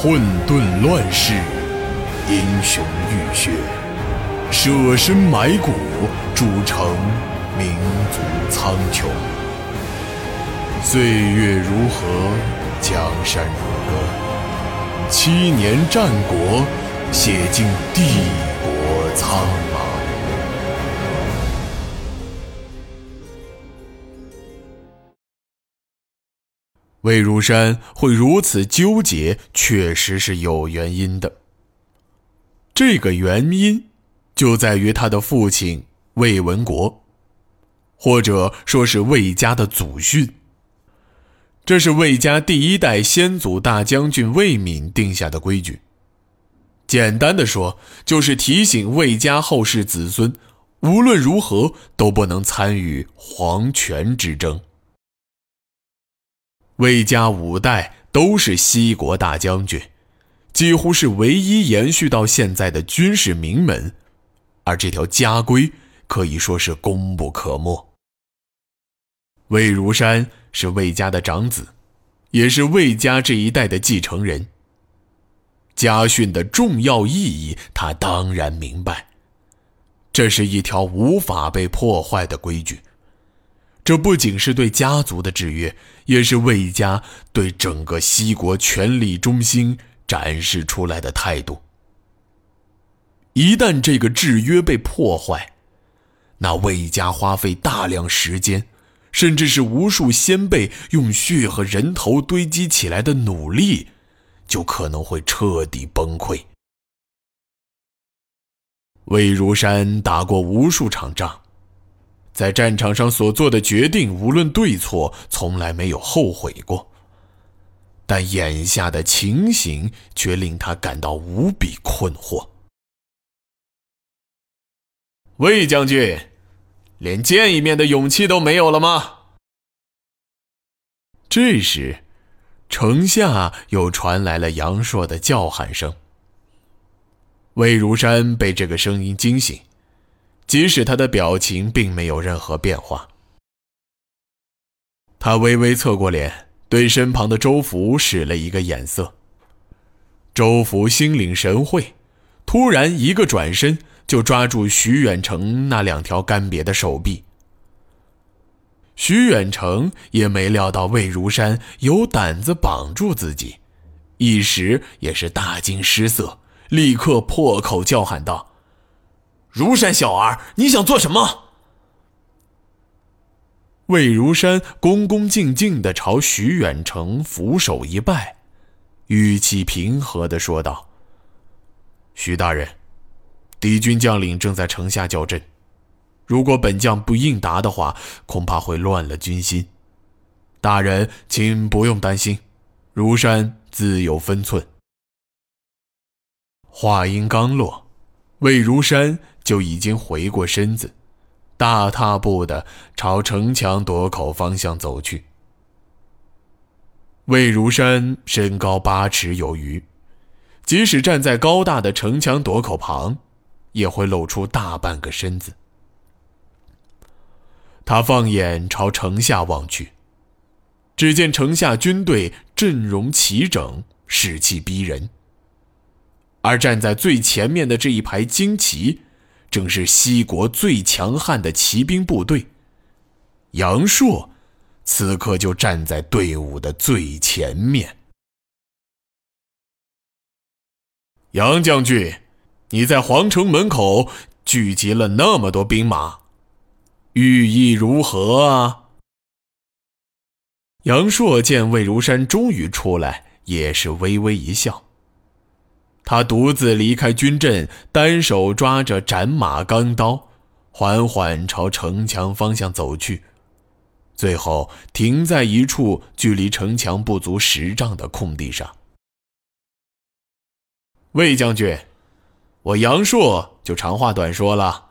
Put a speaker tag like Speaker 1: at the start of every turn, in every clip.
Speaker 1: 混沌乱世，英雄浴血，舍身埋骨，铸成民族苍穹。岁月如河，江山如歌，七年战国，写尽帝国苍茫。魏如山会如此纠结，确实是有原因的。这个原因就在于他的父亲魏文国，或者说是魏家的祖训。这是魏家第一代先祖大将军魏敏定下的规矩。简单的说，就是提醒魏家后世子孙，无论如何都不能参与皇权之争。魏家五代都是西国大将军，几乎是唯一延续到现在的军事名门，而这条家规可以说是功不可没。魏如山是魏家的长子，也是魏家这一代的继承人。家训的重要意义，他当然明白。这是一条无法被破坏的规矩。这不仅是对家族的制约，也是魏家对整个西国权力中心展示出来的态度。一旦这个制约被破坏，那魏家花费大量时间，甚至是无数先辈用血和人头堆积起来的努力，就可能会彻底崩溃。魏如山打过无数场仗。在战场上所做的决定，无论对错，从来没有后悔过。但眼下的情形却令他感到无比困惑。魏将军，连见一面的勇气都没有了吗？这时，城下又传来了杨硕的叫喊声。魏如山被这个声音惊醒。即使他的表情并没有任何变化，他微微侧过脸，对身旁的周福使了一个眼色。周福心领神会，突然一个转身就抓住徐远成那两条干瘪的手臂。徐远成也没料到魏如山有胆子绑住自己，一时也是大惊失色，立刻破口叫喊道。如山小儿，你想做什么？魏如山恭恭敬敬的朝徐远成俯首一拜，语气平和的说道：“徐大人，敌军将领正在城下叫阵，如果本将不应答的话，恐怕会乱了军心。大人，请不用担心，如山自有分寸。”话音刚落。魏如山就已经回过身子，大踏步的朝城墙垛口方向走去。魏如山身高八尺有余，即使站在高大的城墙垛口旁，也会露出大半个身子。他放眼朝城下望去，只见城下军队阵容齐整，士气逼人。而站在最前面的这一排旌旗，正是西国最强悍的骑兵部队。杨硕此刻就站在队伍的最前面。杨将军，你在皇城门口聚集了那么多兵马，寓意如何啊？杨硕见魏如山终于出来，也是微微一笑。他独自离开军阵，单手抓着斩马钢刀，缓缓朝城墙方向走去，最后停在一处距离城墙不足十丈的空地上。魏将军，我杨硕就长话短说了。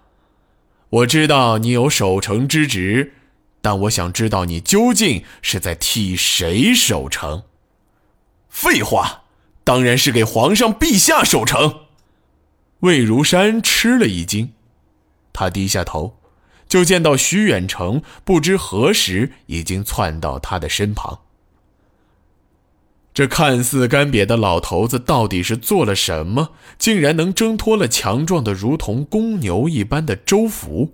Speaker 1: 我知道你有守城之职，但我想知道你究竟是在替谁守城？废话。当然是给皇上陛下守城。魏如山吃了一惊，他低下头，就见到徐远成不知何时已经窜到他的身旁。这看似干瘪的老头子到底是做了什么，竟然能挣脱了强壮的如同公牛一般的周福？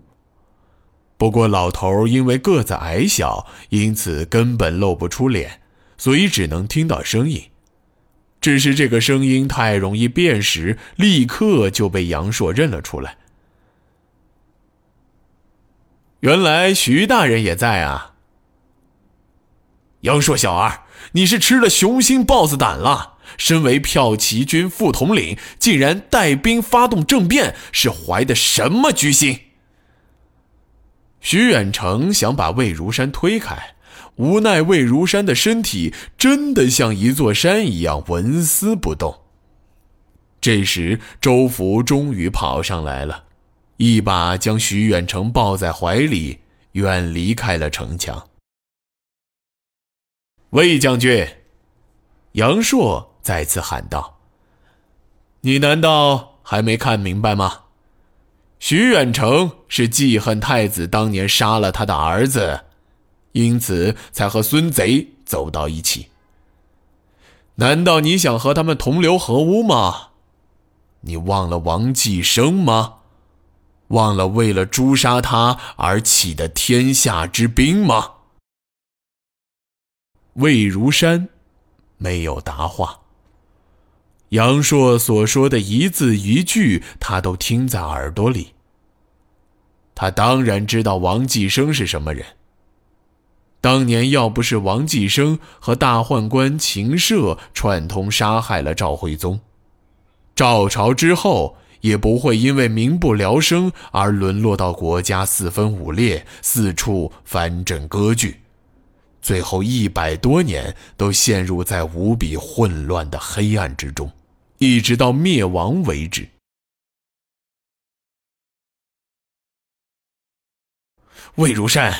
Speaker 1: 不过老头因为个子矮小，因此根本露不出脸，所以只能听到声音。只是这个声音太容易辨识，立刻就被杨硕认了出来。原来徐大人也在啊！杨硕小儿，你是吃了雄心豹子胆了？身为骠骑军副统领，竟然带兵发动政变，是怀的什么居心？徐远成想把魏如山推开，无奈魏如山的身体真的像一座山一样纹丝不动。这时，周福终于跑上来了。一把将徐远成抱在怀里，远离开了城墙。魏将军，杨硕再次喊道：“你难道还没看明白吗？徐远成是记恨太子当年杀了他的儿子，因此才和孙贼走到一起。难道你想和他们同流合污吗？你忘了王继生吗？”忘了为了诛杀他而起的天下之兵吗？魏如山没有答话。杨硕所说的一字一句，他都听在耳朵里。他当然知道王继生是什么人。当年要不是王继生和大宦官秦涉串通杀害了赵徽宗，赵朝之后。也不会因为民不聊生而沦落到国家四分五裂、四处藩镇割据，最后一百多年都陷入在无比混乱的黑暗之中，一直到灭亡为止。魏如山，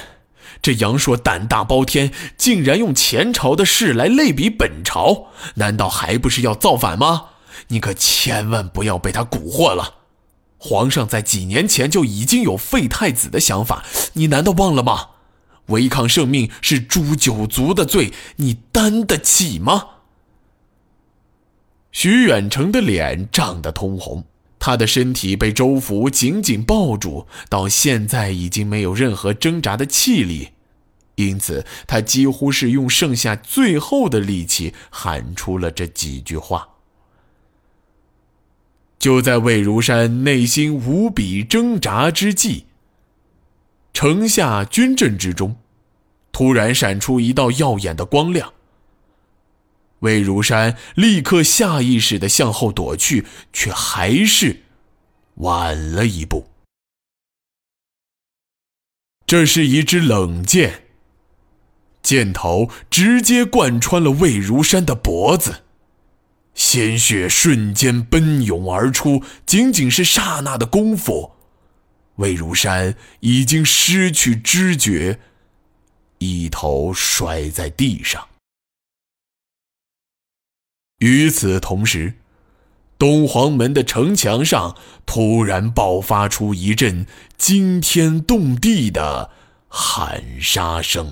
Speaker 1: 这杨硕胆大包天，竟然用前朝的事来类比本朝，难道还不是要造反吗？你可千万不要被他蛊惑了。皇上在几年前就已经有废太子的想法，你难道忘了吗？违抗圣命是诛九族的罪，你担得起吗？徐远成的脸涨得通红，他的身体被周福紧紧抱住，到现在已经没有任何挣扎的气力，因此他几乎是用剩下最后的力气喊出了这几句话。就在魏如山内心无比挣扎之际，城下军阵之中，突然闪出一道耀眼的光亮。魏如山立刻下意识的向后躲去，却还是晚了一步。这是一支冷箭，箭头直接贯穿了魏如山的脖子。鲜血瞬间奔涌而出，仅仅是刹那的功夫，魏如山已经失去知觉，一头摔在地上。与此同时，东皇门的城墙上突然爆发出一阵惊天动地的喊杀声。